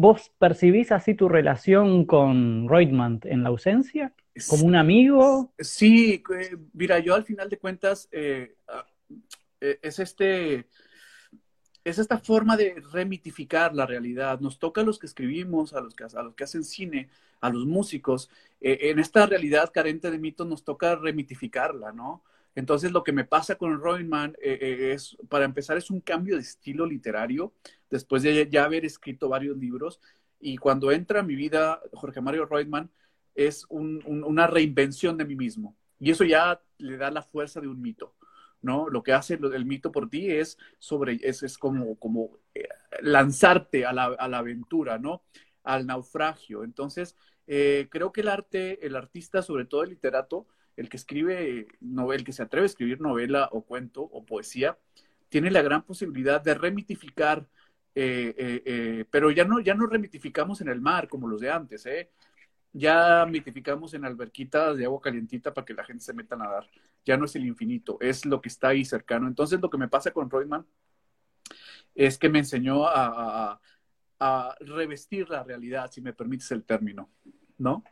¿Vos percibís así tu relación con Reutemann en la ausencia? ¿Como un amigo? Sí, eh, mira, yo al final de cuentas eh, ah, eh, es este es esta forma de remitificar la realidad. Nos toca a los que escribimos, a los que, a los que hacen cine, a los músicos. en esta realidad carente de mitos nos toca remitificarla, ¿no? Entonces, lo que me pasa con Reutemann es, para empezar, es un cambio de estilo literario, después de ya haber escrito varios libros. Y cuando entra a mi vida Jorge Mario Reutemann, es una reinvención de mí mismo. Y eso ya le da la fuerza de un mito, ¿no? Lo que hace el mito por ti es sobre, es, es como, como eh, lanzarte a la, a la, aventura, ¿no? Al naufragio. Entonces, eh, creo que el arte, el artista, sobre todo el literato, el que escribe novela, el que se atreve a escribir novela o cuento o poesía, tiene la gran posibilidad de remitificar, eh, pero ya no, ya no remitificamos en el mar como los de antes, ¿eh? ya mitificamos en alberquitas de agua calientita para que la gente se meta a nadar. Ya no es el infinito, es lo que está ahí cercano. Entonces, lo que me pasa con Reutemann es que me enseñó a, revestir la realidad, si me permites el término, ¿no?